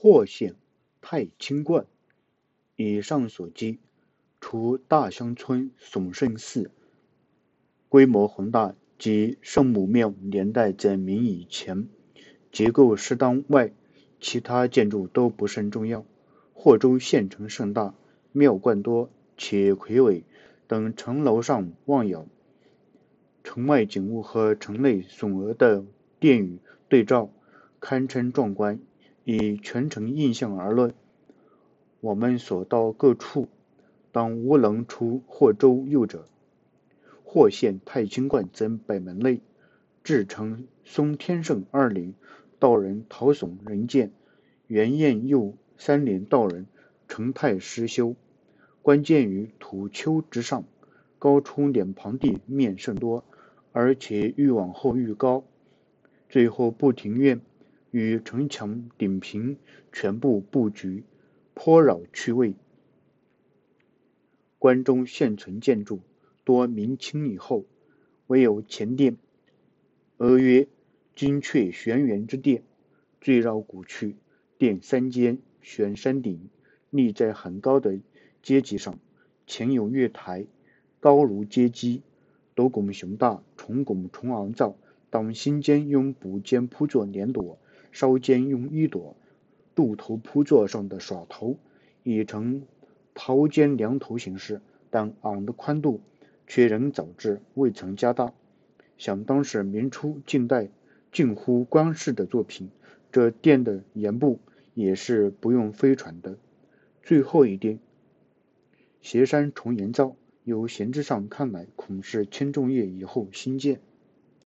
霍县太清观。以上所记，除大乡村崇圣寺规模宏大及圣母庙年代在明以前，结构适当外，其他建筑都不甚重要。霍州县城甚大，庙观多，且魁伟等城楼上望有，城外景物和城内耸额的殿宇对照，堪称壮观。以全城印象而论。我们所到各处，当无能出或州右者。或现太清观增北门内，至称松天圣二陵，道人陶耸人见，元彦佑三年道人成泰师修。关键于土丘之上，高出脸庞地面甚多，而且愈往后愈高，最后不庭院与城墙顶平，全部布局。颇扰趣味。关中现存建筑多明清以后，唯有前殿，俄曰金阙玄元之殿，最绕古趣。殿三间，悬山顶，立在很高的阶级上，前有月台，高如阶基，斗拱雄大，重拱重昂造。当心间用补间铺作连朵，稍间用一朵。渡头铺座上的耍头，已成桃尖梁头形式，但昂的宽度却仍早至，未曾加大。想当时明初、近代近乎官式的作品。这殿的檐部也是不用飞船的。最后一殿，斜山重檐造，由形制上看来，恐是千仲业以后新建。